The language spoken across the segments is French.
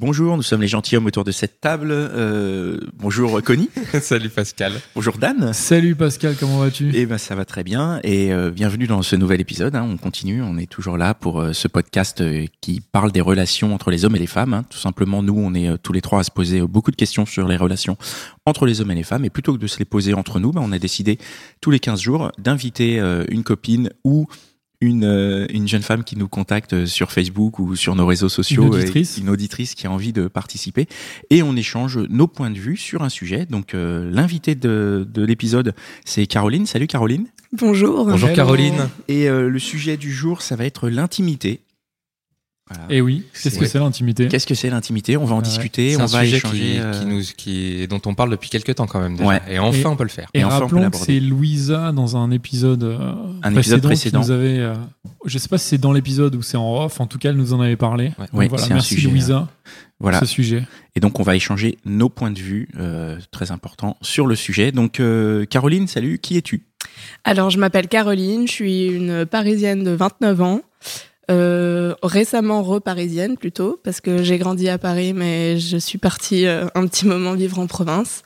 Bonjour, nous sommes les gentilshommes autour de cette table. Euh, bonjour Connie. Salut Pascal. Bonjour Dan. Salut Pascal, comment vas-tu? Eh ben ça va très bien et euh, bienvenue dans ce nouvel épisode. hein. On continue, on est toujours là pour euh, ce podcast euh, qui parle des relations entre les hommes et les femmes. hein. Tout simplement, nous, on est euh, tous les trois à se poser euh, beaucoup de questions sur les relations entre les hommes et les femmes. Et plutôt que de se les poser entre nous, ben, on a décidé tous les 15 jours d'inviter euh, une copine ou une, euh, une jeune femme qui nous contacte euh, sur Facebook ou sur nos réseaux sociaux, Une euh, auditrice. une auditrice qui a envie de participer, et on échange nos points de vue sur un sujet. Donc euh, l'invité de, de l'épisode, c'est Caroline. Salut Caroline. Bonjour. Bonjour. Caroline. Et euh, le sujet du jour, ça va être l'intimité. Voilà. Eh oui, qu'est-ce que c'est l'intimité Qu'est-ce que c'est l'intimité On va en Ouais. discuter, on un va sujet échanger. qui, euh, qui nous, qui, dont on parle depuis quelques temps quand même déjà. Ouais. Et enfin Et- on peut le faire. Et, Et enfin, on peut rappelons que c'est Louisa dans un épisode, euh, Un épisode précédent. Qui nous avait, euh, je sais pas si c'est dans l'épisode ou c'est en off, en tout cas, elle nous en avait parlé. Ouais. Donc Ouais, voilà, c'est un merci sujet, Louisa Voilà. pour ce sujet. Et donc on va échanger nos points de vue, euh, très important, sur le sujet. Donc euh, Caroline, salut. Qui es-tu? Alors, je m'appelle Caroline, je suis une Parisienne de 29 ans, euh, récemment reparisienne plutôt, parce que j'ai grandi à Paris, mais je suis partie euh, un petit moment vivre en province.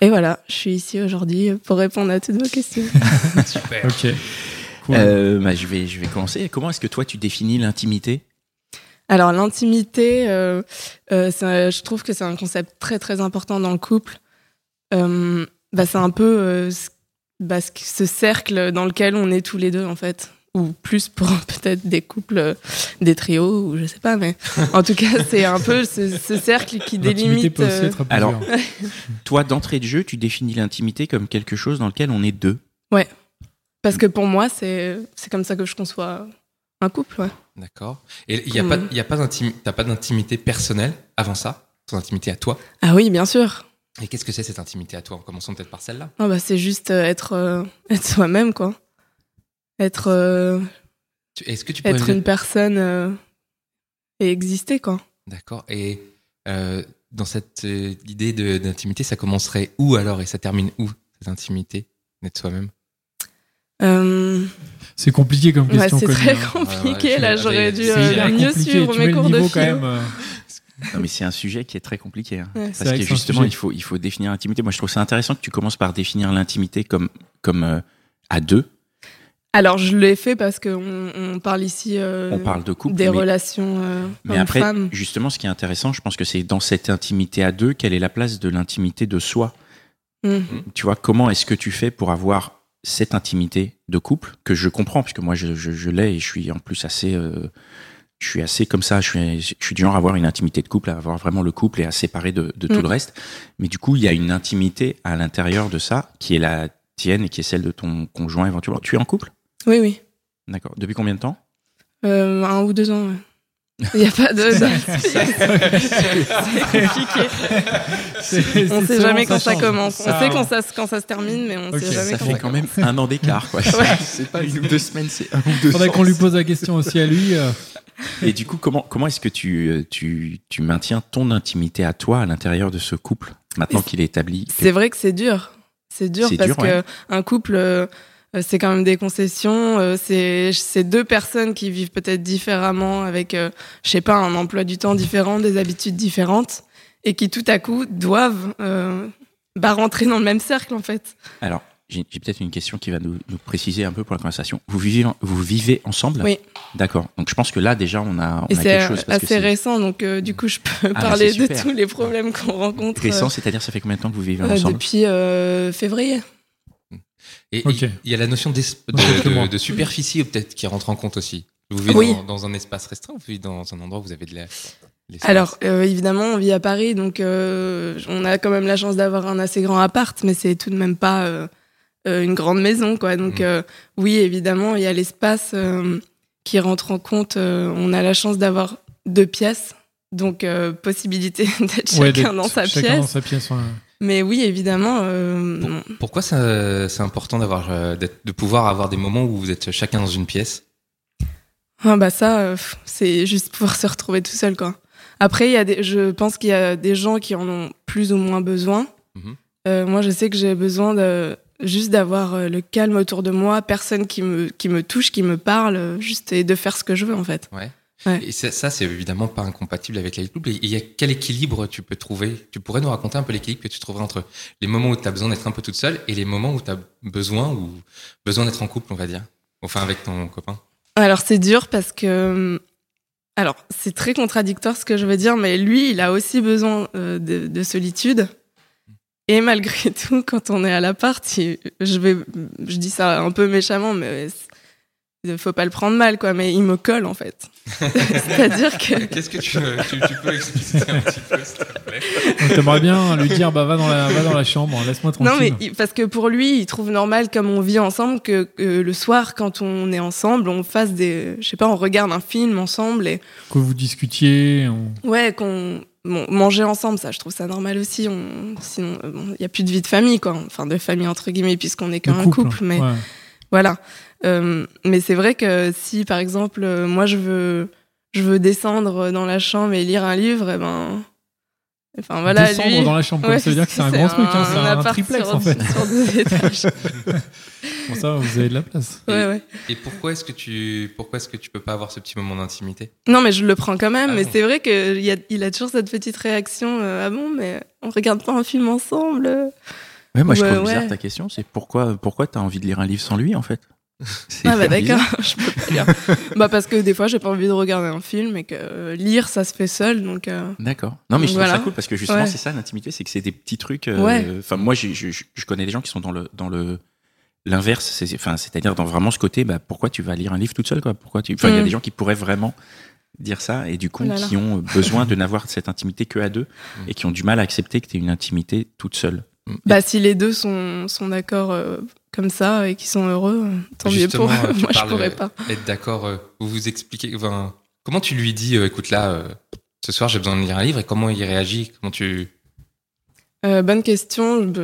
Et voilà, je suis ici aujourd'hui pour répondre à toutes vos questions. Super. Ok. Cool. Euh, bah, je vais, je vais commencer. Comment est-ce que toi tu définis l'intimité? Alors, l'intimité, euh, euh, je trouve que c'est un concept très très important dans le couple. Euh, bah, c'est un peu euh, bah, ce cercle dans lequel on est tous les deux, en fait. Ou plus pour peut-être des couples, euh, des trios, ou je sais pas, mais en tout cas, c'est un peu ce, ce cercle qui L'intimité délimite. peut aussi euh, être Alors. Toi, d'entrée de jeu, tu définis l'intimité comme quelque chose dans lequel on est deux. parce que pour moi, c'est c'est comme ça que je conçois un couple, ouais. D'accord. Et il y a pas, il y a pas d'intimi- t'as pas d'intimité personnelle avant ça, ton intimité à toi? Ah oui, bien sûr. Et qu'est-ce que c'est cette intimité à toi? Commençons peut-être par celle-là. Non, bah, c'est juste euh, être, euh, être soi-même, quoi. Être. euh, Est-ce que tu être une personne euh, et exister quoi. D'accord. Et euh, dans cette euh, idée de- d'intimité, ça commencerait où alors? Et ça termine où cette intimité d'être soi-même? Euh, C'est compliqué comme ouais, question. c'est très hein. compliqué Ouais, ouais, là, j'aurais dû euh, mieux suivre mes cours de philo. quand même. euh, Non, mais c'est un sujet qui est très compliqué. hein. Ouais. Parce que justement, il faut, il faut définir l'intimité. Moi, je trouve ça intéressant que tu commences par définir l'intimité comme, comme euh, à deux. Alors je l'ai fait parce qu'on on parle ici euh, On parle de couple. des mais, relations euh, mais après, justement, ce qui est intéressant, je pense que c'est dans cette intimité à deux, quelle est la place de l'intimité de soi Mm. Tu vois, comment est-ce que tu fais pour avoir cette intimité de couple que je comprends, puisque moi, je, je, je l'ai et je suis en plus assez. euh, je suis assez comme ça, je suis, je suis du genre à avoir une intimité de couple, à avoir vraiment le couple et à séparer de, de tout Mm. le reste. Mais du coup, il y a une intimité à l'intérieur de ça qui est la tienne et qui est celle de ton conjoint éventuellement. Tu es en couple? Oui, oui. D'accord. Depuis combien de temps? Euh, un ou deux ans. ouais. Il n'y a pas de. c'est compliqué. On c'est sait jamais quand ça change. commence. Ça- On sait quand ça, quand ça se termine, mais on Ok, sait jamais Ça quand fait ça quand même un an d'écart. quoi. C'est pas une ou deux semaines, c'est un ou deux Faudrait qu'on lui pose la question aussi à lui. euh. Et du coup, comment, comment est-ce que tu, euh, tu, tu maintiens ton intimité à toi à l'intérieur de ce couple, maintenant qu'il est établi C'est vrai que c'est dur. C'est dur parce dur, que ouais. un couple, c'est quand même des concessions. euh, c'est deux personnes qui vivent peut-être différemment, avec, euh, je sais pas, un emploi du temps différent, des habitudes différentes, et qui tout à coup doivent euh, bah, rentrer dans le même cercle en fait. Alors, j'ai peut-être une question qui va nous, nous préciser un peu pour la conversation. Vous vivez, en- vous vivez ensemble? Oui. D'accord. Donc je pense que là, déjà, on a, on Et a c'est quelque chose. Parce assez récent, donc euh, du coup, je peux bah, parler de tous les problèmes qu'on rencontre euh, récent, c'est-à-dire ça fait combien de temps que vous vivez euh, ensemble? depuis euh, février. Et il y a la notion de, de, de superficie peut-être qui rentre en compte aussi. Vous vivez Oui. dans, dans un espace restreint ou vous vivez dans un endroit où vous avez de la- l'espace Alors, euh, évidemment, on vit à Paris, donc euh, on a quand même la chance d'avoir un assez grand appart, mais c'est tout de même pas euh, une grande maison, quoi. Donc, euh, oui, évidemment, il y a l'espace euh, qui rentre en compte. euh, on a la chance d'avoir deux pièces, donc euh, possibilité d'être Ouais, chacun dans sa chacun pièce. dans sa pièce. ouais. Mais oui, évidemment. euh, Pour-. Pourquoi c'est important d'avoir, euh, de pouvoir avoir des moments où vous êtes chacun dans une pièce? Ah bah ça, euh, c'est juste pouvoir se retrouver tout seul, quoi. Après, il y a des, je pense qu'il y a des gens qui en ont plus ou moins besoin. Mhm. Euh, moi, je sais que j'ai besoin de juste d'avoir le calme autour de moi, personne qui me qui me touche, qui me parle, juste et de faire ce que je veux en fait. Ouais. Ouais. Et ça, ça, c'est évidemment pas incompatible avec la vie de couple. Et il y a quel équilibre tu peux trouver? Tu pourrais nous raconter un peu l'équilibre que tu trouverais entre les moments où tu as besoin d'être un peu toute seule et les moments où tu as besoin ou besoin d'être en couple, on va dire? Enfin, avec ton copain. Alors c'est dur parce que euh, alors c'est très contradictoire ce que je veux dire, mais lui, il a aussi besoin euh, de, de solitude. Et malgré tout, quand on est à l'appart, je vais, je dis ça un peu méchamment, mais faut pas le prendre mal, quoi. Mais il me colle en fait. C'est-à-dire que Qu'est-ce que tu, tu, tu peux expliciter un petit peu, s'il te plaît? Donc, T'aimerais bien lui dire bah va dans la va dans la chambre, laisse-moi tranquille. non, mais parce que pour lui, il trouve normal comme on vit ensemble que, que le soir, quand on est ensemble, on fasse des, je sais pas, on regarde un film ensemble et Que vous discutiez. on- Ouais, qu'on bon, manger ensemble, ça, je trouve ça normal aussi. On, sinon, euh, bon, il y a plus de vie de famille, quoi. Enfin, de famille entre guillemets, puisqu'on est qu'un couple. mais ouais. voilà. Euh, mais c'est vrai que si, par exemple, euh, moi, je veux, je veux descendre dans la chambre et lire un livre, et ben, enfin voilà, Descendre lui. dans la chambre, Ouais, ça veut dire que c'est un grand truc, hein, c'est un, appart triplex sur- en fait. sur deux étages. Bon, ça, vous avez de la place. ouais, ouais. Et pourquoi est-ce que tu, pourquoi est-ce que tu peux pas avoir ce petit moment d'intimité? Non, mais je le prends quand même. Ah mais bon? c'est vrai qu'il a, il a toujours cette petite réaction. euh, ah bon, mais on regarde pas un film ensemble? Ouais, moi, je Ouais, trouve bizarre ta question. C'est pourquoi, pourquoi t'as envie de lire un livre sans lui, en fait? Ah bah d'accord, je peux pas lire. bah parce que des fois j'ai pas envie de regarder un film et que euh, lire ça se fait seul donc euh, D'accord. Non, mais je trouve Voilà. ça cool parce que justement, Ouais. c'est ça l'intimité, c'est que c'est des petits trucs. euh, Ouais. Enfin, moi, je, je, je connais des gens qui sont dans le dans le l'inverse, c'est- enfin, c'est-à-dire dans vraiment ce côté. Bah, pourquoi tu vas lire un livre toute seule, quoi? Pourquoi tu Enfin, il y a Mm. des gens qui pourraient vraiment dire ça et du coup Oh là là. qui ont besoin de n'avoir cette intimité que à deux Mm. et qui ont du mal à accepter que tu une intimité toute seule. bah si les deux sont, sont d'accord euh, comme ça et qui sont heureux, euh, tant mieux pour eux. euh, Moi je pourrais euh, pas. Être d'accord, euh, vous vous expliquez. Enfin, comment tu lui dis, euh, écoute là, euh, ce soir j'ai besoin de lire un livre et comment il réagit Comment tu Euh, bonne question. Je,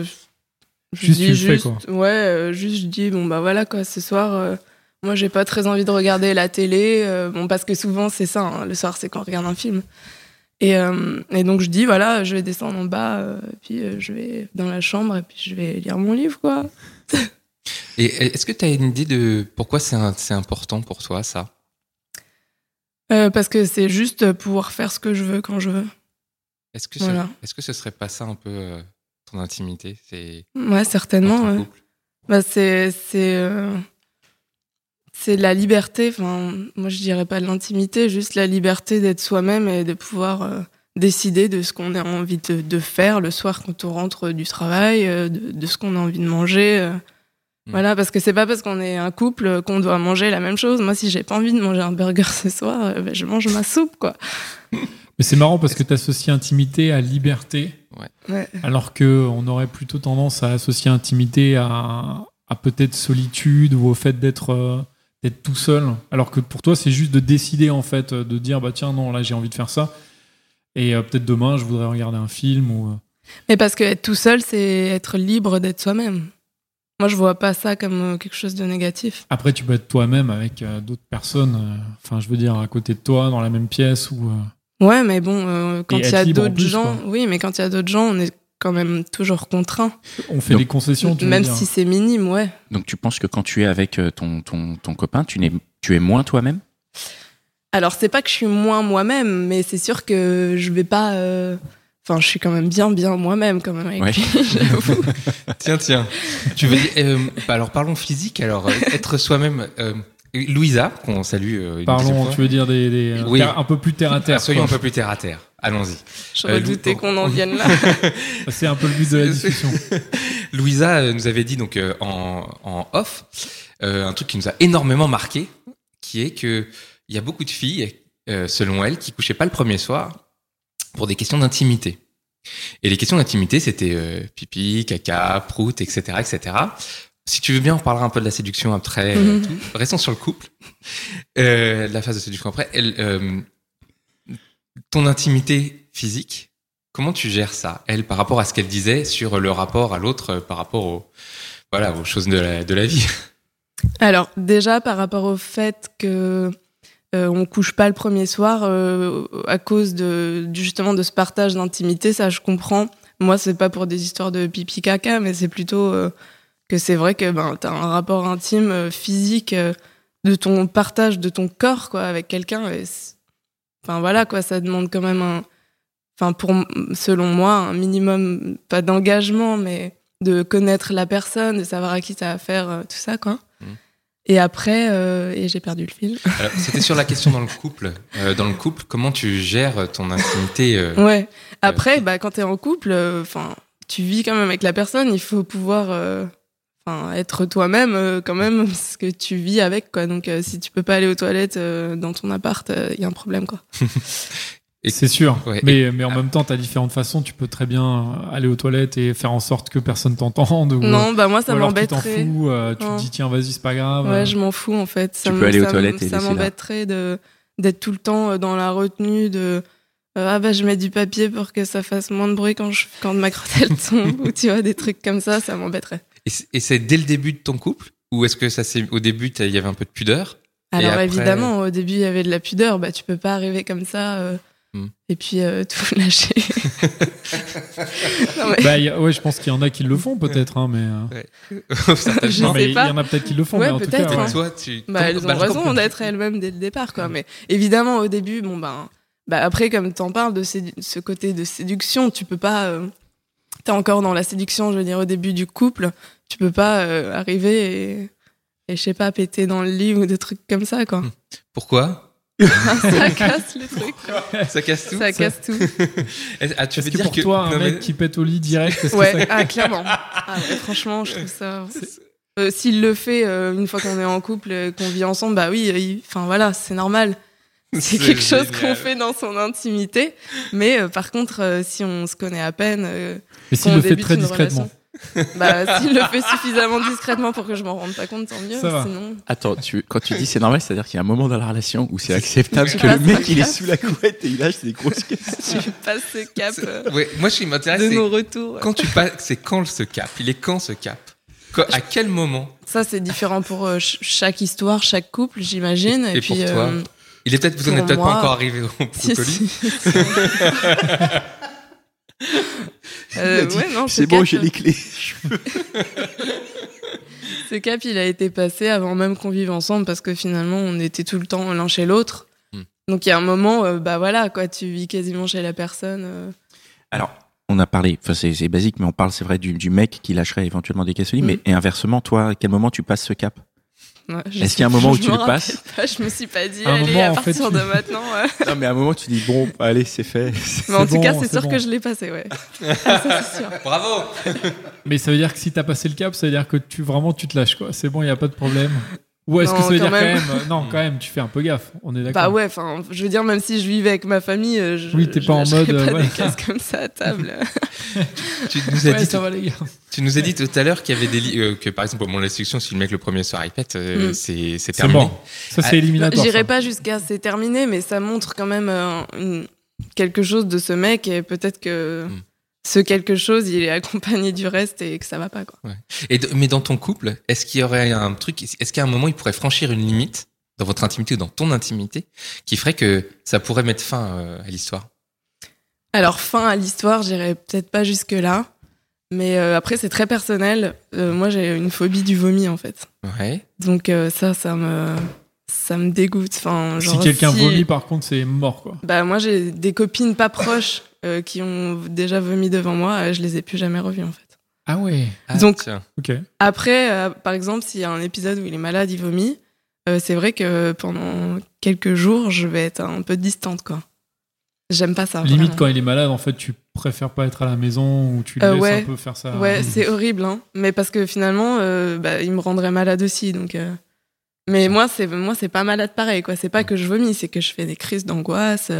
je Juste, tu le fais, juste, quoi. ouais, euh, juste je dis bon bah voilà quoi. Ce soir, euh, moi j'ai pas très envie de regarder la télé. euh, bon parce que souvent c'est ça. hein, le soir c'est quand on regarde un film. Et, euh, et donc je dis voilà, je vais descendre en bas, euh, puis euh, je vais dans la chambre et puis je vais lire mon livre quoi. Et est-ce que tu as une idée de pourquoi c'est important pour toi ça? Euh, parce que c'est juste pouvoir faire ce que je veux quand je veux. Est-ce que, ce- est-ce que ce serait pas ça un peu euh, ton intimité? C'est Ouais, certainement. ouais. Bah, c'est c'est euh, c'est la liberté. Enfin, moi je dirais pas de l'intimité, juste la liberté d'être soi-même et de pouvoir décider de ce qu'on a envie de, de faire le soir quand on rentre du travail, de, de ce qu'on a envie de manger. Mm. Voilà, parce que c'est pas parce qu'on est un couple qu'on doit manger la même chose. Moi, si j'ai pas envie de manger un burger ce soir, euh, bah, je mange ma soupe, quoi. Mais c'est marrant parce que tu associes intimité à liberté, Ouais. alors que on aurait plutôt tendance à associer intimité à, à peut-être solitude ou au fait d'être euh, d'être tout seul. Alors que pour toi, c'est juste de décider en fait, de dire bah tiens non là j'ai envie de faire ça. Et euh, peut-être demain je voudrais regarder un film ou. Mais parce que être tout seul, c'est être libre d'être soi-même. Moi, je vois pas ça comme euh, quelque chose de négatif. Après, tu peux être toi-même avec euh, d'autres personnes. euh, Enfin, je veux dire, à côté de toi, dans la même pièce ou. euh, Ouais, mais bon, euh, quand il y a d'autres gens, quoi. oui, mais quand il y a d'autres gens, on est quand même toujours contraint, on fait Donc, des concessions, tu veux même dire. si c'est minime, ouais. Donc tu penses que quand tu es avec ton ton, ton copain, tu n'es tu es moins toi-même? Alors c'est pas que je suis moins moi-même, mais c'est sûr que je vais pas. euh, Enfin, je suis quand même bien, bien moi-même quand même avec Ouais. lui, j'avoue. Tiens, tiens. tu veux dire, euh, bah alors parlons physique. Alors euh, être soi-même. euh, Louisa, qu'on salue. Parlons, fois. tu veux dire des, des- Oui. terre- un peu plus terre à terre. Ah, soyons un peu plus terre à terre. Allons-y. J'aurais Euh, douté qu'on en vienne là. C'est un peu le but de la discussion. Louisa nous avait dit donc en, en off euh, un truc qui nous a énormément marqué, qui est que il y a beaucoup de filles, euh, selon elle, qui couchaient pas le premier soir pour des questions d'intimité. Et les questions d'intimité, c'était euh, pipi, caca, prout, etc., etc. si tu veux bien, on parlera un peu de la séduction après. euh, Mhm. tout. Restons sur le couple. Euh, la phase de séduction après. Elle, euh, ton intimité physique, comment tu gères ça, elle, par rapport à ce qu'elle disait sur le rapport à l'autre, par rapport aux, voilà, aux choses de la, de la vie? Alors déjà par rapport au fait que euh, on couche pas le premier soir euh, à cause de justement de ce partage d'intimité, ça je comprends. Moi c'est pas pour des histoires de pipi caca, mais c'est plutôt euh, que c'est vrai que ben t'as un rapport intime euh, physique euh, de ton partage de ton corps quoi avec quelqu'un. Enfin voilà quoi, ça demande quand même un, enfin pour selon moi un minimum pas d'engagement mais de connaître la personne, de savoir à qui ça a affaire, euh, tout ça quoi. Et après, euh, et j'ai perdu le fil. C'était sur la question dans le couple. Euh, dans le couple, comment tu gères ton intimité euh, Ouais. Après, bah, quand t'es en couple, enfin, tu vis quand même avec la personne. Il faut pouvoir, être toi-même quand même, parce que tu vis avec quoi. Donc, si tu peux pas aller aux toilettes dans ton appart, il y a un problème quoi. Et- C'est sûr. Ouais, mais, mais en même temps, tu as différentes façons. Tu peux très bien aller aux toilettes et faire en sorte que personne t'entende. Ou, Non, bah moi, ça alors tu t'en m'embêterait. fous. euh, tu te dis, tiens, vas-y, c'est pas grave. Ouais, je m'en fous en fait. Ça Tu peux aller aux toilettes et Ça m'embêterait d'être tout le temps euh, dans la retenue de euh, ah bah je mets du papier pour que ça fasse moins de bruit quand je quand ma crotte elle tombe ou tu vois des trucs comme ça, ça m'embêterait. Et c'est- dès le début de ton couple? Ou est-ce que ça c'est au début il y avait un peu de pudeur? Alors après- évidemment, au début il y avait de la pudeur, bah tu peux pas arriver comme ça euh, Hmm. et puis euh, tout lâcher. non, mais- Bah, il y a- ouais, je pense qu'il y en a qui le font peut-être, hein, mais. euh, Certaines Je non, sais mais il y en a peut-être qui le font, Ouais, mais en tout cas, peut-être, ouais. hein. Toi, tu. Bah, elles ont bah, raison comprends. d'être elles-mêmes dès le départ, quoi. Mais évidemment, au début, bon, ben, bah, après, comme t'en parles de sédu- ce côté de séduction, tu peux pas. euh, T'es encore dans la séduction, je veux dire, au début du couple, tu peux pas euh, arriver et, et, je sais pas, péter dans le lit ou des trucs comme ça, quoi. Pourquoi? ça casse les trucs, quoi. Ça casse tout Ça casse tout. Est-ce- Ah, tu veux que dire pour que toi, un non, mec mais- qui pète au lit direct, Ouais, ça- ah, clairement. Ah, ouais, franchement, je trouve ça. Euh, S'il le fait euh, une fois qu'on est en couple, euh, qu'on vit ensemble, bah oui, euh, enfin voilà, c'est normal. C'est quelque chose qu'on fait dans son intimité. Mais euh, par contre, euh, si on se connaît à peine, euh, Mais s'il le fait très une discrètement. relation, bah, s'il le fait suffisamment discrètement pour que je m'en rende pas compte, tant mieux. Ça va. Sinon, Attends, tu, quand tu dis c'est normal, c'est-à-dire qu'il y a un moment dans la relation où c'est acceptable que le mec il est sous la couette et il lâche des grosses questions. tu passes ce cap euh, Ouais, moi, ce qui m'intéresse, de c'est nos retours. quand tu passes, c'est quand ce cap? Il est quand ce cap? Quand- À quel moment? Ça, c'est différent pour euh, ch- chaque histoire, chaque couple, j'imagine. Et, Et puis, pour toi? euh, Il est peut-être, vous en Pour êtes peut-être pas encore arrivé au si, colis. si. Euh, ouais, c'est bon, j'ai les clés. Ce cap, il a été passé avant même qu'on vive ensemble parce que finalement, on était tout le temps l'un chez l'autre. Hmm. Donc il y a un moment, euh, bah voilà, quoi, tu vis quasiment chez la personne. euh. Alors, on a parlé, enfin c'est basique, mais on parle, c'est vrai, du, du mec qui lâcherait éventuellement des lit, Mhm. mais et inversement, toi, à quel moment tu passes ce cap? Ouais, Est-ce qu'il y a un moment où tu le passes pas, Je me suis pas dit, À allez, moment, à en fait, partir tu- de maintenant. Non, mais à un moment, tu dis, bon, allez, c'est fait. Mais en tout bon, cas, c'est c'est sûr bon. que je l'ai passé, ouais. Ah, ça, sûr. Bravo Mais ça veut dire que si t'as passé le cap, ça veut dire que tu vraiment tu te lâches quoi. C'est bon, il y a pas de problème. Ou est-ce que Non, ça veut quand dire même. quand même euh, Non, quand même, tu fais un peu gaffe. On est d'accord. Bah ouais, enfin, je veux dire, même si je vivais avec ma famille, euh, je, Oui, t'es je pas en mode, euh, pas ouais. des cases comme ça à table. tu nous, as Ouais, dit, ça va les gars. tu nous as dit tout à l'heure qu'il y avait des li- euh, que par exemple, bon, la séduction, si le mec le premier soir il pète, euh, Mm. c'est c'est C'est terminé. bon. Ça c'est Ah, éliminatoire. J'irai ça. pas jusqu'à c'est terminé, mais ça montre quand même euh, une- quelque chose de ce mec et peut-être que Mm. Ce quelque chose, il est accompagné du reste et que ça va pas quoi. Et de- mais dans ton couple, est-ce qu'il y aurait un truc, est-ce qu'à un moment il pourrait franchir une limite dans votre intimité ou dans ton intimité qui ferait que ça pourrait mettre fin euh, à l'histoire? Alors fin à l'histoire, j'irai peut-être pas jusque là, mais euh, après c'est très personnel. Euh, moi j'ai une phobie du vomi en fait, Ouais. donc euh, ça, ça me ça me dégoûte. Enfin, Si quelqu'un si- vomit, par contre, c'est mort quoi. Bah moi j'ai des copines pas proches euh, qui ont déjà vomi devant moi, euh, je les ai plus jamais revues en fait. Ah ouais. Ah, Donc-. Après, euh, par exemple, s'il y a un épisode où il est malade, il vomit, euh, c'est vrai que pendant quelques jours, je vais être un peu distante, quoi. J'aime pas ça. Limite vraiment. quand il est malade, en fait, tu préfères pas être à la maison ou tu le Euh, laisses ouais. un peu faire ça. Ouais, c'est horrible, hein. Mais parce que finalement, euh, bah, il me rendrait malade aussi, donc. euh. Mais moi, c'est moi, c'est pas malade pareil, quoi. C'est pas que je vomis, c'est que je fais des crises d'angoisse.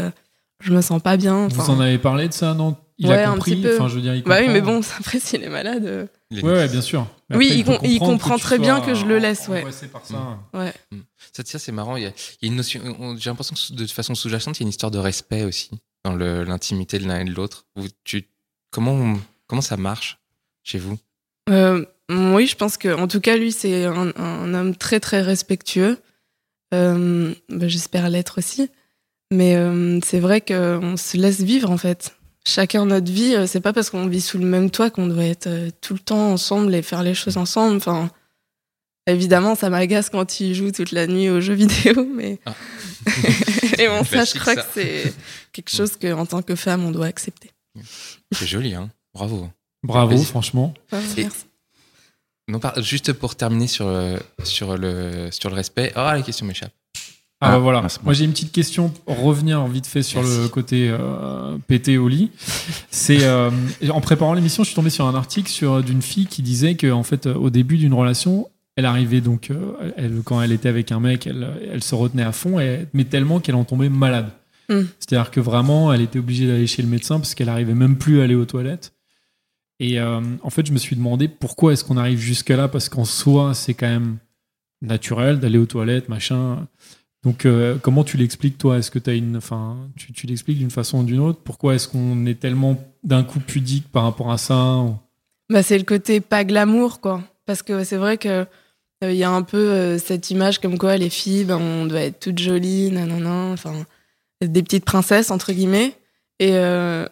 Euh, je me sens pas bien. Vous en avez parlé de ça, non? Il Ouais, a un compris. petit peu. Enfin, je veux dire, il Bah oui, comprend. mais bon, après, s'il est malade. euh, Il a Ouais, bien sûr. Mais Oui, après, il com- comprend très bien que je le laisse, ouais. par ça. ouais. Ça, tiens, c'est marrant. Il y, a, il y a une notion. on- J'ai l'impression que de façon sous-jacente, il y a une histoire de respect aussi dans l'intimité de l'un et de l'autre. Comment, comment ça marche chez vous? Euh, oui, je pense que, en tout cas, lui, c'est un, un homme très très respectueux. Euh, bah, J'espère l'être aussi. Mais euh, c'est vrai qu'on se laisse vivre en fait. Chacun notre vie. euh, C'est pas parce qu'on vit sous le même toit qu'on doit être euh, tout le temps ensemble et faire les choses ensemble. Enfin, évidemment, ça m'agace quand il joue toute la nuit aux jeux vidéo, mais Ah. et bon, ça, je crois ça. que c'est quelque chose que, en tant que femme, on doit accepter. C'est joli, hein Bravo. Bravo, franchement. Et- merci. Non, par- juste pour terminer sur, sur, le, sur le respect. Ah, les questions m'échappent. Ah, Ah, bah voilà. ah, c'est bon. Moi j'ai une petite question pour revenir vite fait sur Merci. le côté euh, pété au lit. C'est euh, en préparant l'émission, je suis tombé sur un article sur d'une fille qui disait que en fait euh, au début d'une relation, elle arrivait donc euh, elle, quand elle était avec un mec, elle, elle se retenait à fond, et, mais tellement qu'elle en tombait malade. Mm. C'est-à-dire que vraiment, elle était obligée d'aller chez le médecin parce qu'elle arrivait même plus à aller aux toilettes. Et euh, en fait, je me suis demandé pourquoi est-ce qu'on arrive jusqu'à là parce qu'en soi, c'est quand même naturel d'aller aux toilettes, machin. Donc, euh, comment tu l'expliques, toi? Est-ce que as une, enfin, tu, tu l'expliques d'une façon ou d'une autre? Pourquoi est-ce qu'on est tellement d'un coup pudique par rapport à ça Bah, c'est le côté pas glamour, quoi. Parce que c'est vrai que il y a un peu euh, cette image comme quoi les filles, ben, on doit être toutes jolies, nanana, enfin, des petites princesses, entre guillemets. Et euh,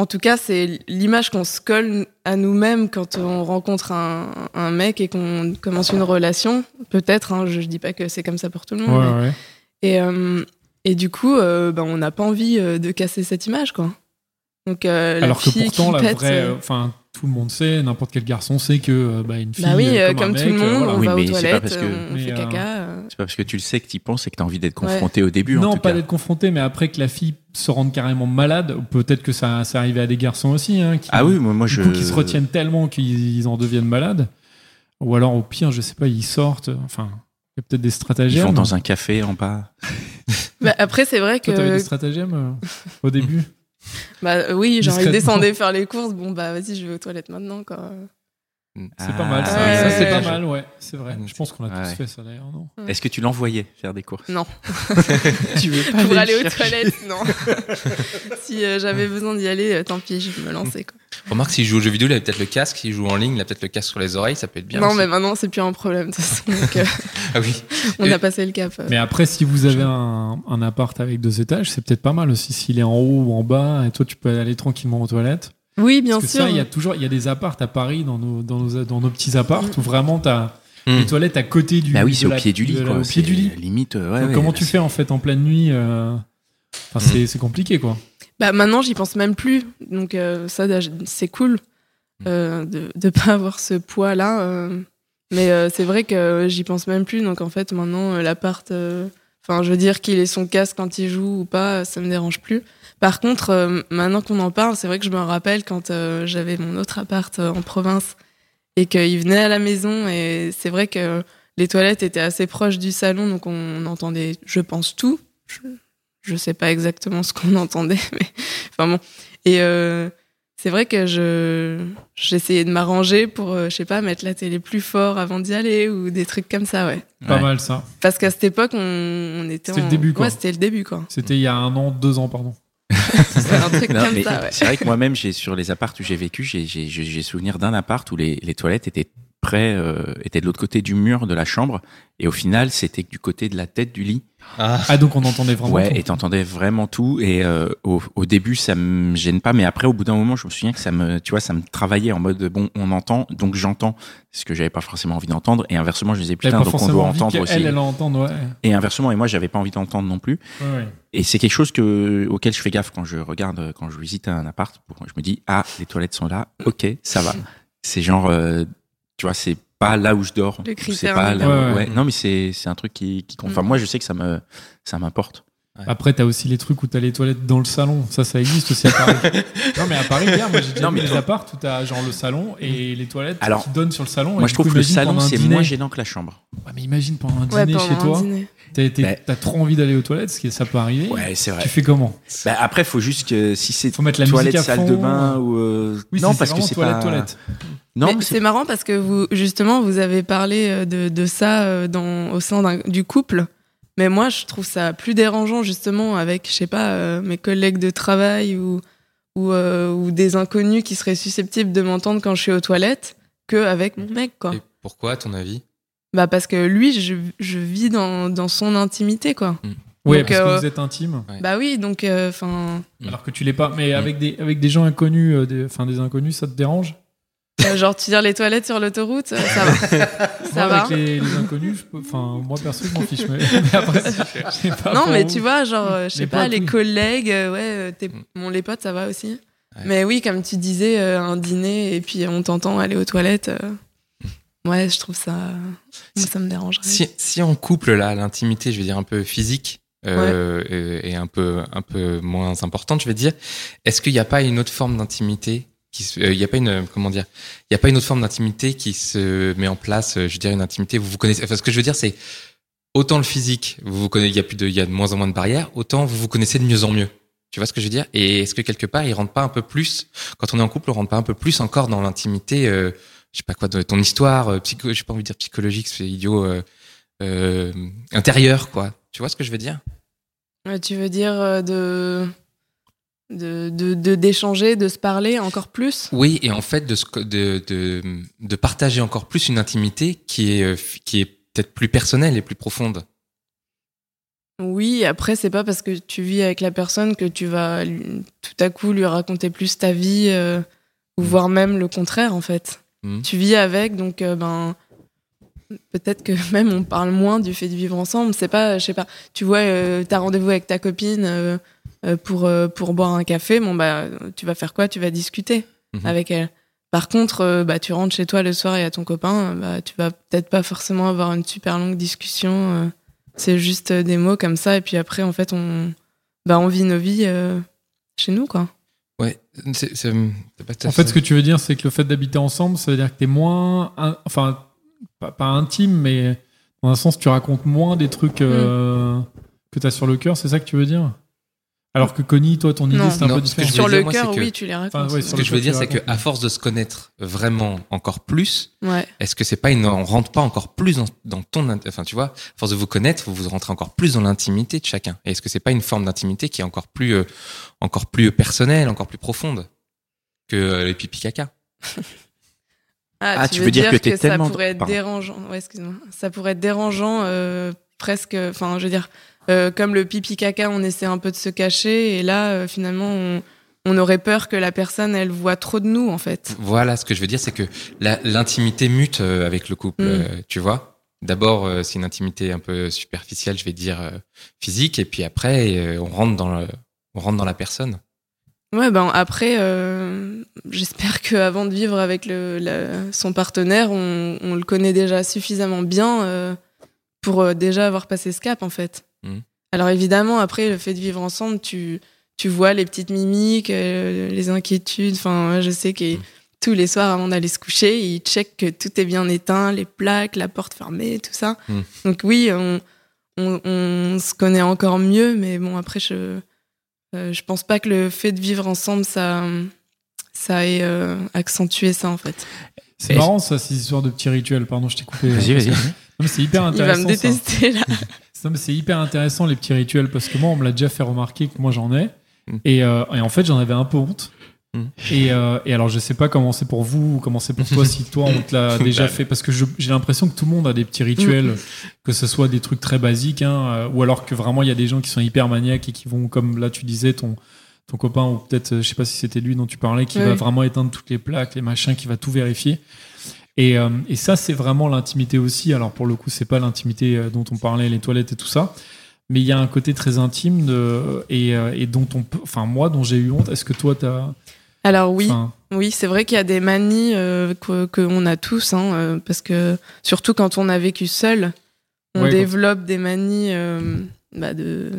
en tout cas, c'est l'image qu'on se colle à nous-mêmes quand on rencontre un, un mec et qu'on commence une relation. Peut-être, hein, je, je dis pas que c'est comme ça pour tout le monde. mais- ouais. Et, euh, et du coup, euh, ben, on n'a pas envie euh, de casser cette image, quoi. Donc, euh, Alors que pourtant, la pète, vraie, euh, euh, enfin, tout le monde sait, n'importe quel garçon sait que euh, bah, une fille. Bah oui, comme, un comme mec, tout le euh, monde, voilà. on Oui, va aux c'est pas toilettes, parce que- on Mais, fait euh, caca. C'est pas parce que tu le sais que tu y penses et que tu as envie d'être confronté au début. en Non, tout pas d'être confronté, mais après que la fille se rende carrément malade, peut-être que ça, ça arrivait à des garçons aussi, hein, qui, Ah oui, moi, moi du je. coup, qui se retiennent tellement qu'ils ils en deviennent malades. Ou alors, au pire, je sais pas, ils sortent. Enfin, il y a peut-être des Ils stratagèmes. vont dans un café en bas. Bah, après, c'est vrai Toi, t'avais des que stratagèmes euh, au début? bah, euh, oui, genre, Discrètement. descendaient faire les courses. Bon, bah, vas-y, je vais aux toilettes maintenant, quoi. C'est pas mal, ça. Ouais, Ça, c'est ouais, pas mal, ouais, c'est vrai. Je pense qu'on a tous fait ça d'ailleurs, non Est-ce que tu l'envoyais faire des courses? Non. Tu veux pas Pour aller aux toilettes, non. si euh, j'avais besoin d'y aller, euh, tant pis, je me lançais, quoi. Remarque, s'il joue aux jeux vidéo, il a peut-être le casque. S'il joue en ligne, il a peut-être le casque sur les oreilles. Ça peut être bien. non, aussi. mais maintenant, c'est plus un problème, de toute façon. Donc, euh, Ah oui. on Et- a passé le cap. euh. Mais après, si vous avez un, un appart avec deux étages, c'est peut-être pas mal aussi. S'il est en haut ou en bas, et toi, tu peux aller tranquillement aux toilettes. Oui, bien Parce que sûr. ça, il y a toujours, il y a des apparts à Paris, dans nos, dans nos, dans nos petits apparts, où vraiment t'as Hmm. les toilettes à côté du. Bah oui, de c'est au la- pied du lit. de la- quoi. Au pied du lit. Limite. euh, ouais, Donc ouais, comment là, tu fais en fait en pleine nuit euh, Enfin, c'est, c'est compliqué quoi. Bah, maintenant, j'y pense même plus. Donc, euh, ça, c'est cool euh, de ne pas avoir ce poids-là. euh. Mais euh, c'est vrai que j'y pense même plus. Donc, en fait, maintenant, l'appart, enfin, je veux dire qu'il ait son casque quand il joue ou pas, ça me dérange plus. Par contre, maintenant qu'on en parle, c'est vrai que je me rappelle quand j'avais mon autre appart en province et qu'il venait à la maison. Et c'est vrai que les toilettes étaient assez proches du salon, donc on entendait, je pense, tout. Je, je sais pas exactement ce qu'on entendait, mais enfin bon. Et euh, c'est vrai que je j'essayais de m'arranger pour, euh, je sais pas, mettre la télé plus fort avant d'y aller ou des trucs comme ça, ouais. Pas Ouais. mal ça. Parce qu'à cette époque, on, on était C'était en... le début, quoi. Ouais, c'était le début, quoi. C'était il y a un an, deux ans, pardon. C'était un truc Non, comme mais ça, ouais. C'est vrai que moi-même, j'ai sur les apparts où j'ai vécu, j'ai j'ai- j'ai- j'ai souvenir d'un appart où les, les toilettes étaient près, euh, étaient de l'autre côté du mur de la chambre, et au final, c'était du côté de la tête du lit. Ah. Ah donc on entendait vraiment. ouais, tout. et t'entendais vraiment tout. Et euh, au, au début, ça me gêne pas, mais après, au bout d'un moment, je me souviens que ça me, tu vois, ça me travaillait en mode bon, on entend, donc j'entends ce que j'avais pas forcément envie d'entendre. Et inversement, je disais putain, pas donc on doit entendre aussi. Elle, elle ouais. Et inversement, et moi, j'avais pas envie d'entendre non plus. Ouais, ouais. Et c'est quelque chose que, auquel je fais gaffe quand je regarde, quand je visite un appart. Je me dis, ah, les toilettes sont là, ok, ça va. C'est genre, euh, tu vois, c'est pas là où je dors. Le critère pas là où- ouais. Non, mais c'est, c'est un truc qui, qui compte. Enfin, Mm. moi, je sais que ça me, ça m'importe. Ouais. Après, t'as aussi les trucs où t'as les toilettes dans le salon. Ça, ça existe aussi à Paris. non, mais à Paris, hier, moi j'ai déjà Non, vu mais des apparts où t'as genre le salon et les toilettes Alors, qui donnent sur le salon. Moi, je trouve coup, que le salon, c'est moins gênant que la chambre. Ouais, mais imagine pendant un Ouais, dîner pendant chez un toi, dîner. t'as Ouais. t'as trop envie d'aller aux toilettes, ce qui ça peut arriver. Ouais, c'est vrai. Tu fais comment? Bah, après, faut juste que si c'est Faut mettre la toilette, musique à salle fond. de bain ou. euh, Oui, non, c'est- parce que c'est toilette, pas. toilette. Non, c'est marrant parce que vous, justement, vous avez parlé euh, de, de ça euh, dans, au sein du couple. Mais moi, je trouve ça plus dérangeant, justement, avec, je sais pas, euh, mes collègues de travail ou, ou, euh, ou des inconnus qui seraient susceptibles de m'entendre quand je suis aux toilettes qu'avec mon mec, quoi. Et pourquoi, à ton avis? Bah, parce que lui, je, je vis dans, dans son intimité, quoi. Ouais, Donc, parce euh, que vous êtes intime. Bah oui, donc, enfin. Alors que tu l'es pas. Mais avec des, avec des gens inconnus, euh, des, enfin des inconnus, ça te dérange? euh, genre, tu dire les toilettes sur l'autoroute, euh, ça va. ça Moi, va. avec les, les inconnus, je peux- enfin, moi perso, je m'en fiche. Mais, mais après, je sais pas Non, mais tu vois, genre, euh, je sais Les pas, potes, les oui. collègues, euh, ouais, euh, tes- Mm. bon, les potes, ça va aussi. Ouais. Mais oui, comme tu disais, euh, un dîner et puis on t'entend aller aux toilettes. euh, ouais, je trouve ça. Ça me dérangerait. si, si en couple, là, l'intimité, je vais dire un peu physique, euh, est un peu un peu moins importante, je vais dire. Est-ce qu'il n'y a pas une autre forme d'intimité se- euh, il y a pas une comment dire il y a pas une autre forme d'intimité qui se met en place euh, je veux dire une intimité vous vous connaissez enfin, ce que je veux dire c'est autant le physique vous vous connaissez il y a plus de il y a de moins en moins de barrières autant vous vous connaissez de mieux en mieux. Tu vois ce que je veux dire? Et est-ce que quelque part il rentre pas un peu plus quand on est en couple on rentre pas un peu plus encore dans l'intimité euh, je sais pas quoi de ton histoire euh, psycho j'ai pas envie de dire psychologique c'est idiot euh, euh, intérieur quoi. Tu vois ce que je veux dire? Tu veux dire euh, de. De, de, de- d'échanger, de se parler encore plus? Oui, et en fait, de, de, de, de partager encore plus une intimité qui est, euh, qui est peut-être plus personnelle et plus profonde. Oui, après, c'est pas parce que tu vis avec la personne que tu vas lui- tout à coup lui raconter plus ta vie, euh, ou Mm. voire même le contraire, en fait. Mm. Tu vis avec, donc, euh, ben. Peut-être que même on parle moins du fait de vivre ensemble. C'est pas, je sais pas, tu vois, euh, t'as rendez-vous avec ta copine pour, euh, pour boire un café, bon, bah, tu vas faire quoi? Tu vas discuter Mhm. avec elle. Par contre, euh, bah, tu rentres chez toi le soir et à ton copain, bah, tu vas peut-être pas forcément avoir une super longue discussion. euh, c'est juste euh, des mots comme ça, et puis après, en fait, on, bah, on vit nos vies euh, chez nous, quoi. Ouais, c'est c'est- En fait, ce que tu veux dire, c'est que le fait d'habiter ensemble, ça veut dire que t'es moins, in- enfin, pas, pas intime, mais dans un sens, tu racontes moins des trucs euh, Mm. que t'as sur le cœur. C'est ça que tu veux dire? Alors que Connie, toi, ton idée, c'est un Non, peu que différent. Sur le cœur, que- oui, tu les racontes. Enfin, ouais, Ce que je veux dire, c'est qu'à force de se connaître vraiment encore plus, Ouais. est-ce que c'est pas une, on rentre pas encore plus dans, dans ton, enfin, tu vois, à force de vous connaître, vous vous rentrez encore plus dans l'intimité de chacun. Et est-ce que c'est pas une forme d'intimité qui est encore plus, euh, encore plus personnelle, encore plus profonde que euh, les pipi caca? Ah, Ah, tu, tu veux, veux dire dire, que t'es ça tellement- pourrait être Pardon. dérangeant. Ouais, excuse-moi. Ça pourrait être dérangeant, euh, presque. Enfin, je veux dire, euh, comme le pipi caca, on essaie un peu de se cacher, et là, euh, finalement, on, on aurait peur que la personne, elle voit trop de nous, en fait. Voilà, ce que je veux dire, c'est que l'intimité mute euh, avec le couple, Mm. tu vois. D'abord, c'est une intimité un peu superficielle, je vais dire physique, et puis après, on rentre dans le, on rentre dans la personne. Ouais, ben après, euh, j'espère qu'avant de vivre avec le, la- son partenaire, on, on le connaît déjà suffisamment bien euh, pour déjà avoir passé ce cap, en fait. Mhm. Alors évidemment, après, le fait de vivre ensemble, tu, tu vois les petites mimiques, euh, les inquiétudes. Enfin, je sais que Mhm. tous les soirs, avant d'aller se coucher, il check que tout est bien éteint, les plaques, la porte fermée, tout ça. Mhm. Donc oui, on, on, on se connaît encore mieux, mais bon, après, je... Euh, je pense pas que le fait de vivre ensemble, ça, ça ait euh, accentué ça en fait. C'est marrant, ça, ces histoires de petits rituels. Pardon, je t'ai coupé. Vas-y, vas-y. C'est hyper Il va intéressant. me ça. détester là. Non, mais c'est hyper intéressant les petits rituels parce que moi on me l'a déjà fait remarquer que moi j'en ai Mm. et, euh, et en fait j'en avais un peu honte Mm. et, euh, et alors je sais pas comment c'est pour vous ou comment c'est pour toi si toi on te l'a déjà Bah. fait parce que j'ai l'impression que tout le monde a des petits rituels que ce soit des trucs très basiques hein, euh, ou alors que vraiment il y a des gens qui sont hyper maniaques et qui vont comme là tu disais ton ton copain ou peut-être je sais pas si c'était lui dont tu parlais qui Oui. va vraiment éteindre toutes les plaques les machins qui va tout vérifier et, euh, et ça, c'est vraiment l'intimité aussi. Alors, pour le coup, c'est pas l'intimité euh, dont on parlait, les toilettes et tout ça. Mais il y a un côté très intime de, et, euh, et dont on peut. Enfin, moi, dont j'ai eu honte. Est-ce que toi, t'as. Alors oui, enfin, oui, c'est vrai qu'il y a des manies euh, que qu'on a tous, hein, euh, parce que surtout quand on a vécu seul, on Ouais, quand- développe des manies euh, bah, de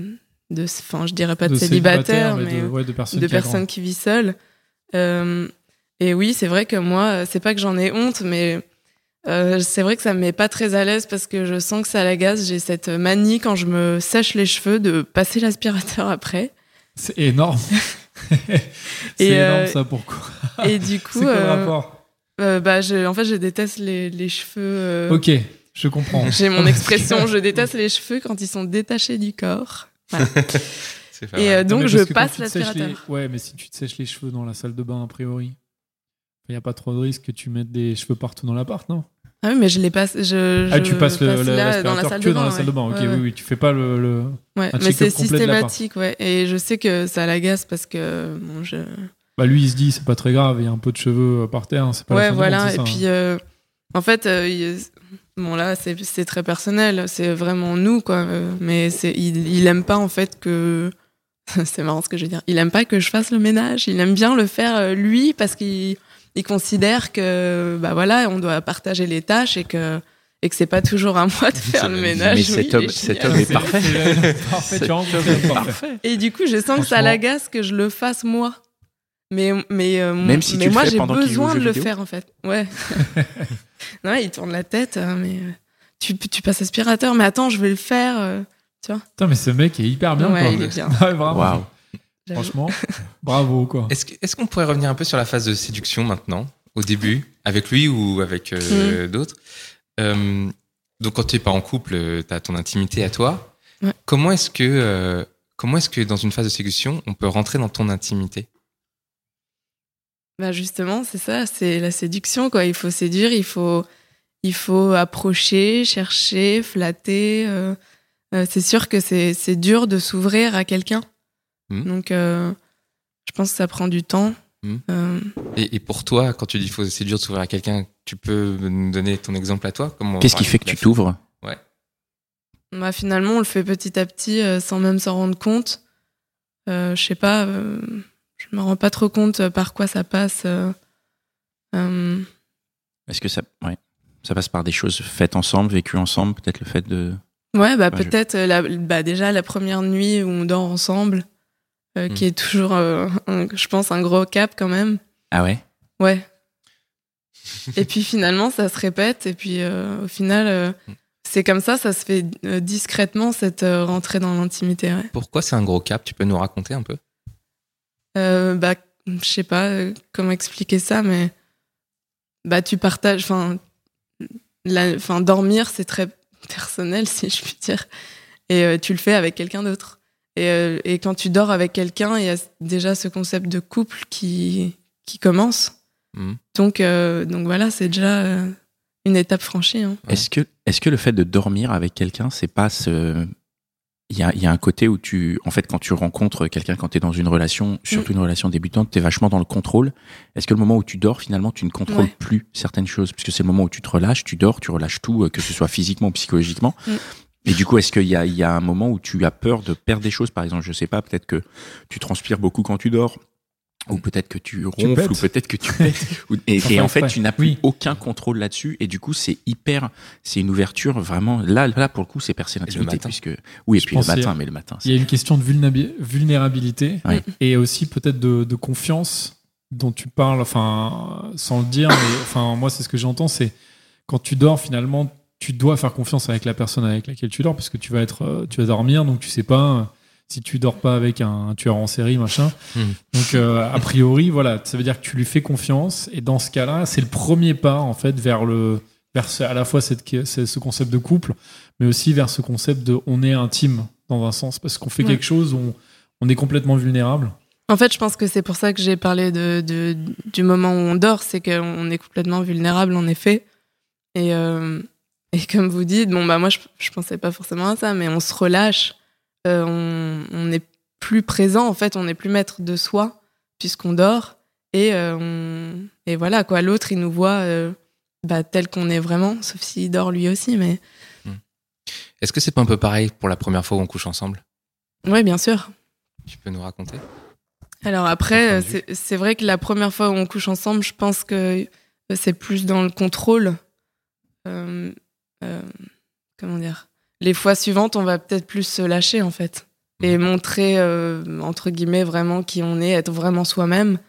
de, enfin, je dirais pas de, De célibataire, célibataire, mais mais de, ouais, de personnes de qui personnes qui vivent seules. Et oui, c'est vrai que moi, euh, c'est pas que j'en ai honte, mais euh, c'est vrai que ça me met pas très à l'aise parce que je sens que ça l'agace. J'ai cette manie quand je me sèche les cheveux de passer l'aspirateur après. C'est énorme. c'est énorme euh, ça pourquoi Et du C'est coup, quoi le euh, rapport euh, bah, je, en fait, je déteste les, les cheveux. Ok, je comprends. J'ai mon expression, je déteste les cheveux quand ils sont détachés du corps. Voilà. C'est Et Non, donc, je passe l'aspirateur. les- Ouais, mais si tu te sèches les cheveux dans la salle de bain, a priori, il n'y a pas trop de risque que tu mettes des cheveux partout dans l'appart, non? Ah oui, mais je les passe. Je, Ah, je tu passes le- passe le- là, dans la salle que de dans bain. la salle de bain. ouais. Ok, Ouais, oui, oui, tu fais pas le. le- Ouais, mais c'est systématique, ouais. Et je sais que ça l'agace parce que bon, je. Bah, lui, il se dit, c'est pas très grave, il y a un peu de cheveux euh, par terre, hein, c'est pas Ouais, voilà. monde, Et ça, puis, hein. euh, en fait, euh, bon là, c'est très personnel. C'est vraiment nous, quoi. Mais il, il aime pas en fait que. c'est marrant ce que je veux dire. Il aime pas que je fasse le ménage. Il aime bien le faire lui parce qu'il il considère que bah voilà, on doit partager les tâches et que et que c'est pas toujours à moi de faire le ménage. Mais cet homme, génial. cet homme est C'est- parfait. tu. Et du coup, je sens que ça l'agace que je le fasse moi. Mais, mais, euh, Même si mais tu moi, j'ai besoin de le vidéo faire, en fait. Ouais. non, il tourne la tête, hein, mais euh, tu, tu passes aspirateur, mais attends, je vais le faire. euh, Putain, mais ce mec est hyper bien, Ouais, quoi. il est bien. Ouais, vraiment. Waouh. Franchement, bravo, quoi. Est-ce que- est-ce qu'on pourrait revenir un peu sur la phase de séduction maintenant, au début, avec lui ou avec euh, Mm. d'autres? Euh, Donc, quand tu n'es pas en couple, tu as ton intimité à toi. Ouais. Comment est-ce que, euh, comment est-ce que dans une phase de séduction, on peut rentrer dans ton intimité? Bah justement, c'est ça, c'est la séduction, quoi. Il faut séduire, il faut, il faut approcher, chercher, flatter. euh, euh, c'est sûr que c'est c'est dur de s'ouvrir à quelqu'un. Mhm. Donc, euh, je pense que ça prend du temps. Mhm. Euh, et, et pour toi, quand tu dis faut c'est dur de s'ouvrir à quelqu'un, tu peux nous donner ton exemple à toi? Comment, Qu'est-ce qui fait que tu t'ouvres? Bah, finalement, on le fait petit à petit euh, sans même s'en rendre compte. Euh, je sais pas, euh, je me rends pas trop compte par quoi ça passe. euh, euh, Est-ce que ça, ouais, ça passe par des choses faites ensemble, vécues ensemble, peut-être le fait de. ouais, bah, Ouais, peut-être bah, déjà la première nuit où on dort ensemble, euh, Hmm. qui est toujours, euh, un- je pense, un gros cap quand même. Ah ouais? Ouais. et puis finalement, ça se répète. Et puis euh, au final, Hmm. c'est comme ça, ça se fait discrètement cette rentrée dans l'intimité. Ouais. Pourquoi c'est un gros cap? Tu peux nous raconter un peu? Bah, je sais pas comment expliquer ça, mais bah, tu partages. Enfin, dormir, c'est très personnel, si je puis dire. Et tu le fais avec quelqu'un d'autre. Et, euh, et quand tu dors avec quelqu'un, il y a déjà ce concept de couple qui, qui commence. Mhm. Donc, euh, donc voilà, c'est déjà euh, une étape franchie. hein. Est-ce que, est-ce que le fait de dormir avec quelqu'un, c'est pas ce. Il y a, il y a un côté où tu. En fait, quand tu rencontres quelqu'un, quand tu es dans une relation, surtout une relation débutante, tu es vachement dans le contrôle. Est-ce que le moment où tu dors, finalement, tu ne contrôles Ouais. plus certaines choses? Puisque c'est le moment où tu te relâches, tu dors, tu relâches tout, que ce soit physiquement ou psychologiquement. Mm. Et du coup, est-ce qu'il y a, il y a un moment où tu as peur de perdre des choses? Par exemple, je sais pas, peut-être que tu transpires beaucoup quand tu dors. Ou peut-être que tu ronfles, ou peut-être que tu pètes. Et, et en fait, tu n'as plus Oui. aucun contrôle là-dessus. Et du coup, c'est hyper, c'est une ouverture vraiment. Là, là pour le coup, c'est percer l'intimité. Puisque, oui, et Je puis le a- matin, mais le matin. Il y a une question de vulnérabi- vulnérabilité Oui. et aussi peut-être de, de confiance dont tu parles, enfin, sans le dire, mais enfin, moi, c'est ce que j'entends, c'est quand tu dors, finalement, tu dois faire confiance avec la personne avec laquelle tu dors parce que tu vas être, euh, tu vas dormir, donc tu sais pas euh, si tu dors pas avec un tueur en série, machin. Mhm. Donc, euh, a priori, voilà, ça veut dire que tu lui fais confiance et dans ce cas-là, c'est le premier pas, en fait, vers le, vers ce- à la fois cette, ce ce concept de couple, mais aussi vers ce concept de on est intime dans un sens parce qu'on fait Ouais. quelque chose où on, on est complètement vulnérable. En fait, je pense que c'est pour ça que j'ai parlé de, de- du moment où on dort, c'est qu'on est complètement vulnérable en effet. Et, euh, et comme vous dites, bon bah moi je, je pensais pas forcément à ça, mais on se relâche, euh, on, on est plus présent en fait, on est plus maître de soi puisqu'on dort et euh, on, et voilà quoi. L'autre il nous voit euh, bah, tel qu'on est vraiment, sauf s'il dort lui aussi, mais Est-ce que c'est pas un peu pareil pour la première fois où on couche ensemble? Ouais bien sûr. Tu peux nous raconter? Alors après, c'est vrai que la première fois où on couche ensemble, je pense que c'est plus dans le contrôle. Euh, comment dire? Les fois suivantes, on va peut-être plus se lâcher en fait. et montrer euh, entre guillemets vraiment qui on est, être vraiment soi-même.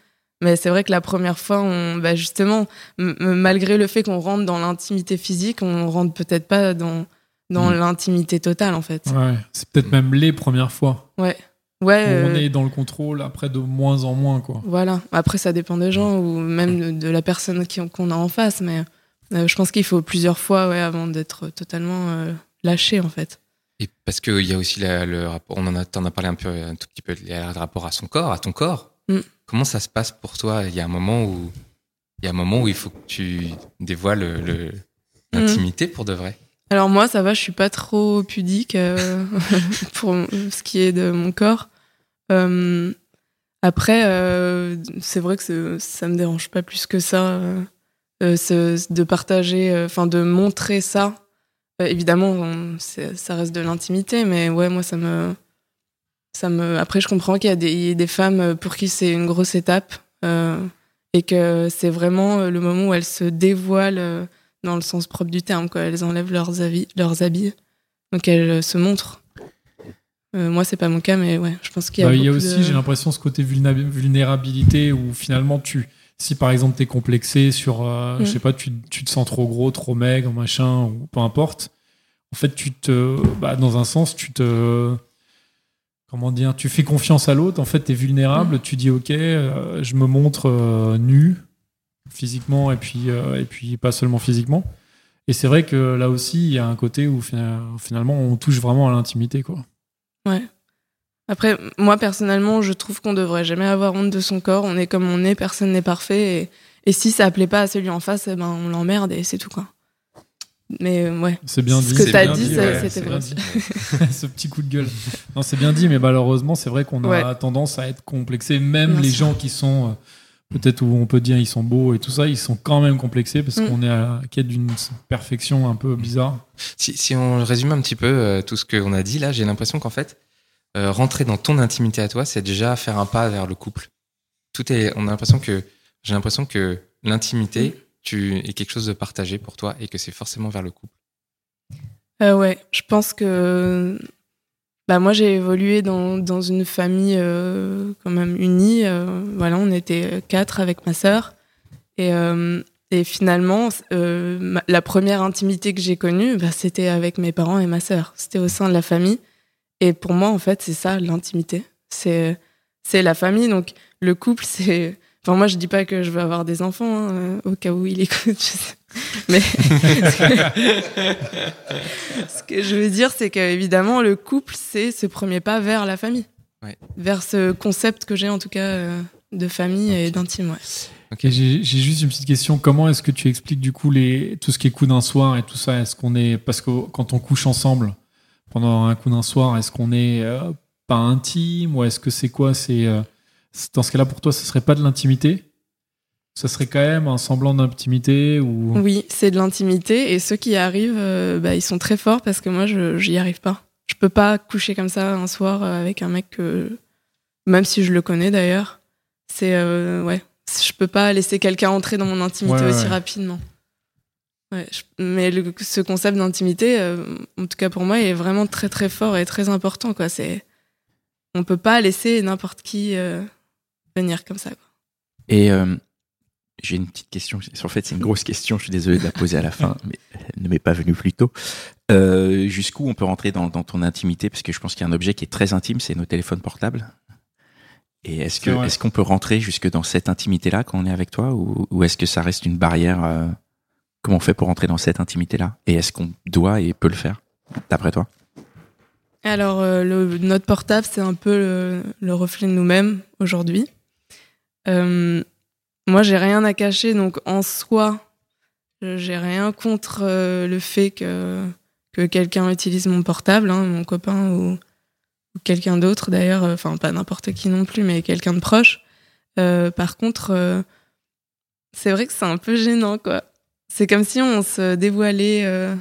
Mais c'est vrai que la première fois, on, bah justement, malgré le fait qu'on rentre dans l'intimité physique, on rentre peut-être pas dans dans Mm. l'intimité totale en fait. Ouais, c'est peut-être même les premières fois Ouais. où Ouais. on euh, est dans le contrôle, après de moins en moins, quoi. Voilà. Après, ça dépend des gens ou même de, de la personne qui- qu'on a en face. Mais euh, je pense qu'il faut plusieurs fois ouais, avant d'être totalement euh, lâché, en fait. Et parce qu'il y a aussi la- le rapport, on en a, parlé un peu, un tout petit peu, il y a le rapport à son corps, à ton corps. Mm. Comment ça se passe pour toi? Il y a un moment où, il y a un moment où il faut que tu dévoiles le- le- l'intimité pour de vrai? Alors moi, ça va, je suis pas trop pudique euh, pour ce qui est de mon corps. Euh, après, euh, c'est vrai que ça me dérange pas plus que ça euh, euh, ce- de partager, euh, enfin de montrer ça. Euh, évidemment, on- ça reste de l'intimité, mais ouais, moi ça me, ça me. Après, je comprends qu'il y a des, il y a des femmes pour qui c'est une grosse étape euh, et que c'est vraiment euh, le moment où elles se dévoilent. euh, dans le sens propre du terme, quoi. Elles enlèvent leurs, habits, leurs habits, donc elles euh, se montrent. Euh, moi, c'est pas mon cas, mais ouais, je pense qu'il y a. Bah, il y a aussi, de- j'ai l'impression, ce côté vulnérabilité où finalement, tu, si par exemple t'es complexé sur, euh, Mm. je sais pas, tu, tu te sens trop gros, trop maigre, machin, ou peu importe, en fait, tu te, bah, dans un sens, tu te, comment dire, tu fais confiance à l'autre, en fait, t'es vulnérable, tu dis, ok, euh, je me montre euh, nu, physiquement, et puis, euh, et puis pas seulement physiquement. Et c'est vrai que là aussi, il y a un côté où fina- finalement, on touche vraiment à l'intimité, quoi. Après, moi, personnellement, je trouve qu'on devrait jamais avoir honte de son corps. On est comme on est, personne n'est parfait. Et, et si ça plaît pas à celui en face, eh ben, on l'emmerde et c'est tout, quoi. Mais euh, ouais. C'est bien Ce dit. que c'est t'as dit, ouais, c'était vrai. dit. Ce petit coup de gueule. Non, c'est bien dit, mais malheureusement, c'est vrai qu'on a Ouais. tendance à être complexé. Même les gens qui sont, euh, peut-être où on peut dire ils sont beaux et tout ça, ils sont quand même complexés parce Mm. qu'on est à la quête d'une perfection un peu bizarre. Si, si on résume un petit peu euh, tout ce qu'on a dit là, j'ai l'impression qu'en fait, euh, rentrer dans ton intimité à toi, c'est déjà faire un pas vers le couple. Tout est, on a l'impression que, j'ai l'impression que l'intimité, tu est quelque chose de partagé pour toi et que c'est forcément vers le couple. Euh, ouais, je pense que bah, moi j'ai évolué dans, dans une famille euh, quand même unie. euh, voilà, on était quatre avec ma sœur. Et, et finalement, euh, ma- la première intimité que j'ai connue, bah, c'était avec mes parents et ma sœur. C'était au sein de la famille. Et pour moi, en fait, c'est ça l'intimité. C'est c'est la famille. Donc le couple, c'est. Enfin, moi, je dis pas que je veux avoir des enfants, hein, euh, au cas où il écoute. je sais. Mais ce que je veux dire, c'est qu'évidemment, le couple, c'est ce premier pas vers la famille. Ouais. Vers ce concept que j'ai, en tout cas, euh, de famille et d'intime. Ouais. J'ai j'ai juste une petite question. Comment est-ce que tu expliques du coup les, tout ce qui est coup d'un soir et tout ça? Est-ce qu'on est parce que quand on couche ensemble pendant un coup d'un soir, est-ce qu'on est euh, pas intime ou est-ce que c'est quoi C'est euh, c'est- dans ce cas-là pour toi, ce serait pas de l'intimité? Ça serait quand même un semblant d'intimité ou? Oui, c'est de l'intimité. Et ceux qui y arrivent, euh, bah, ils sont très forts parce que moi, je j'y arrive pas. Je peux pas coucher comme ça un soir avec un mec que, même si je le connais d'ailleurs, c'est euh, ouais, je peux pas laisser quelqu'un entrer dans mon intimité ouais, aussi ouais. rapidement. Ouais, je- mais le- ce concept d'intimité, euh, en tout cas pour moi, est vraiment très très fort et très important. Quoi. C'est, on peut pas laisser n'importe qui euh, venir comme ça. Quoi. Et euh, j'ai une petite question. En fait, c'est une grosse question. Je suis désolé de la poser à la fin, mais elle ne m'est pas venue plus tôt. Euh, Jusqu'où on peut rentrer dans, dans ton intimité? Parce que je pense qu'il y a un objet qui est très intime, c'est nos téléphones portables. Et est-ce que est-ce qu'on peut rentrer jusque dans cette intimité-là quand on est avec toi, ou, ou est-ce que ça reste une barrière euh, Comment on fait pour rentrer dans cette intimité-là? Et est-ce qu'on doit et peut le faire, d'après toi? Alors, euh, le, notre portable, c'est un peu le, le reflet de nous-mêmes aujourd'hui. Euh, moi, j'ai rien à cacher, donc en soi, j'ai rien contre euh, le fait que, que quelqu'un utilise mon portable, hein, mon copain ou, ou quelqu'un d'autre d'ailleurs, enfin pas n'importe qui non plus, mais quelqu'un de proche. Par contre, c'est vrai que c'est un peu gênant, quoi. C'est comme si on se dévoilait. euh,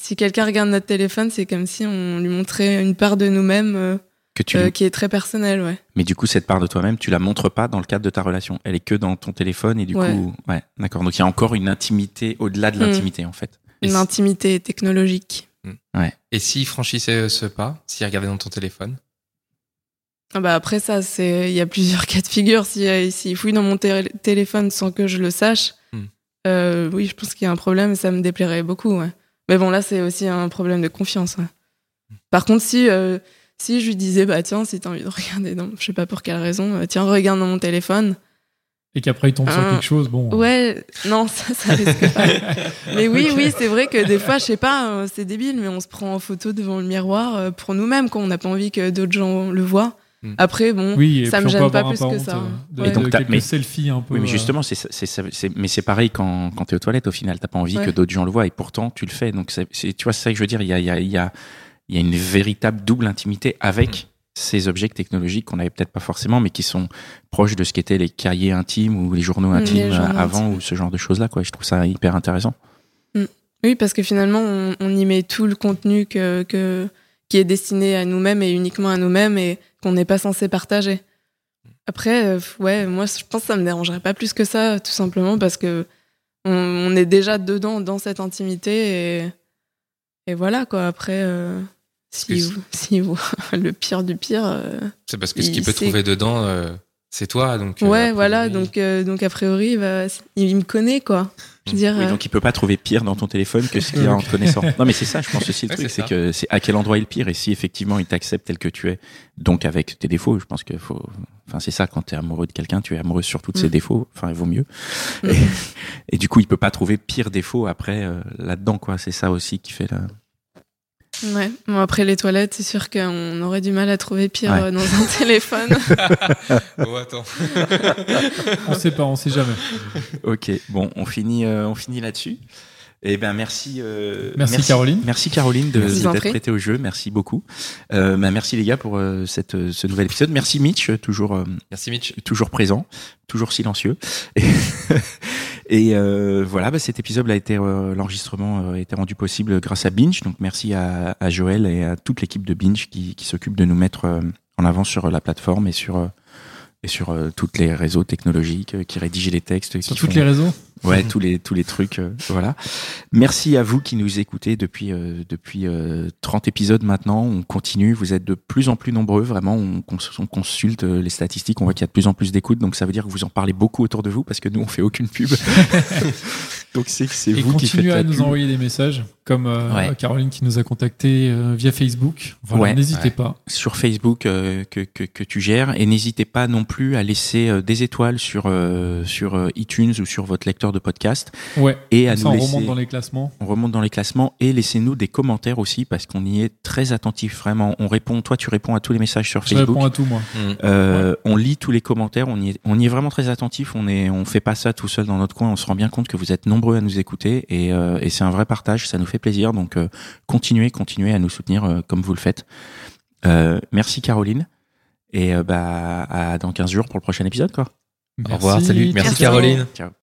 si quelqu'un regarde notre téléphone, c'est comme si on lui montrait une part de nous-mêmes euh, que tu euh, qui est très personnelle, ouais. Mais du coup, cette part de toi-même, tu la montres pas dans le cadre de ta relation. Elle est que dans ton téléphone et du Ouais. coup, ouais, d'accord. Donc il y a encore une intimité au-delà de Hmm. l'intimité en fait. Et si- L'intimité technologique. Et s'il franchissait ce pas, s'il regardait dans ton téléphone, Ah bah après ça, c'est il y a plusieurs cas de figure. Si s'il fouille dans mon té- téléphone sans que je le sache. Euh, oui, je pense qu'il y a un problème. et Ça me déplairait beaucoup. Ouais. Mais bon, là, c'est aussi un problème de confiance. ouais. Par contre, si euh, si je lui disais bah tiens, si t'as envie de regarder, dans, je sais pas pour quelle raison, euh, tiens, regarde dans mon téléphone. Et qu'après, il tombe sur Ah. quelque chose, bon. Ouais, non, ça, ça risque pas. Mais oui, oui, c'est vrai que des fois, je sais pas, c'est débile, mais on se prend en photo devant le miroir pour nous-mêmes, quand on n'a pas envie que d'autres gens le voient. Hmm. Après, bon, Oui, et ça me gêne pas plus que ça. De, Ouais. de donc t'as- quelques mais- selfies un peu. Oui, mais euh, justement, c'est, c'est, c'est- c'est- mais c'est pareil quand, quand tu es aux toilettes, au final. T'as pas envie Ouais. que d'autres gens le voient et pourtant tu le fais. Donc, c'est, tu vois, c'est ça que je veux dire. Il y a, il y, a, il y, a, y a une véritable double intimité avec ces objets technologiques qu'on n'avait peut-être pas forcément, mais qui sont proches de ce qu'étaient les cahiers intimes ou les journaux Mm, les intimes journaux avant intimes. ou ce genre de choses-là. Quoi. Je trouve ça hyper intéressant. oui, parce que finalement, on, on y met tout le contenu que, que, qui est destiné à nous-mêmes et uniquement à nous-mêmes et qu'on n'est pas censé partager. Après, euh, ouais, moi, je pense que ça me dérangerait pas plus que ça, tout simplement parce que on, on est déjà dedans, dans cette intimité et, et voilà, quoi. Après, euh, si, vous, si vous, le pire du pire. euh, C'est parce que ce Il qu'il peut trouver dedans, euh, c'est toi. Donc, ouais, voilà, donc, donc a priori, bah, il me connaît, quoi. Je veux dire, Oui, euh, donc il peut pas trouver pire dans ton téléphone que ce qu'il a en te connaissant. Non, mais c'est ça, je pense aussi le Ouais, truc, c'est que c'est à quel endroit est le pire et si effectivement il t'accepte tel que tu es, donc avec tes défauts, je pense que faut, enfin c'est ça quand tu es amoureux de quelqu'un, tu es amoureux sur tous ses Mm. défauts, enfin il vaut mieux. Mm. Et, et du coup, il peut pas trouver pire défaut après euh, là-dedans quoi, c'est ça aussi qui fait la Ouais. Bon, après les toilettes, c'est sûr qu'on aurait du mal à trouver pire Ouais. euh, dans un téléphone. Oh, attends. On sait pas, on sait jamais. OK, bon, on finit euh, on finit là-dessus. Eh ben merci, euh, Merci, Caroline. Merci Caroline de, d'être prêtée au jeu. Merci beaucoup. Euh, ben, merci les gars pour euh, cette, euh, ce nouvel épisode. Merci Mitch, toujours euh, Merci Mitch. toujours présent, toujours silencieux. Et, et, euh, voilà, bah, cet épisode a été euh, l'enregistrement a été rendu possible grâce à Binge. Donc merci à, à Joël et à toute l'équipe de Binge qui, qui s'occupe de nous mettre euh, en avant sur la plateforme et sur euh, et sur euh, toutes les réseaux technologiques qui rédigent les textes, Sur qui tous font- les réseaux. Ouais, tous les tous les trucs, euh, voilà. Merci à vous qui nous écoutez depuis euh, depuis euh, 30 épisodes maintenant. On continue, vous êtes de plus en plus nombreux, vraiment. On, cons- on consulte euh, les statistiques, on voit qu'il y a de plus en plus d'écoutes, donc ça veut dire que vous en parlez beaucoup autour de vous parce que nous on fait aucune pub. donc c'est vous qui faites continuez la à nous pub. envoyer des messages, comme euh, Ouais. Caroline qui nous a contactés euh, via Facebook. Voilà, Ouais. n'hésitez Ouais. pas. sur Facebook euh, que, que, que tu gères et n'hésitez pas non plus à laisser euh, des étoiles sur euh, sur iTunes ou sur votre lecteur de podcast Ouais. et à ça, nous on laisser remonte dans les classements. on remonte dans les classements et laissez-nous des commentaires aussi parce qu'on y est très attentif vraiment on répond toi tu réponds à tous les messages sur Je Facebook réponds à tout, moi. Mm. Euh, on lit tous les commentaires on y est on y est vraiment très attentif on est on fait pas ça tout seul dans notre coin on se rend bien compte que vous êtes nombreux à nous écouter et, euh, et c'est un vrai partage ça nous fait plaisir donc euh, continuez continuez à nous soutenir euh, comme vous le faites Euh, merci Caroline et euh, bah à dans 15 jours pour le prochain épisode quoi Au revoir, salut. Merci Merci. Caroline. ciao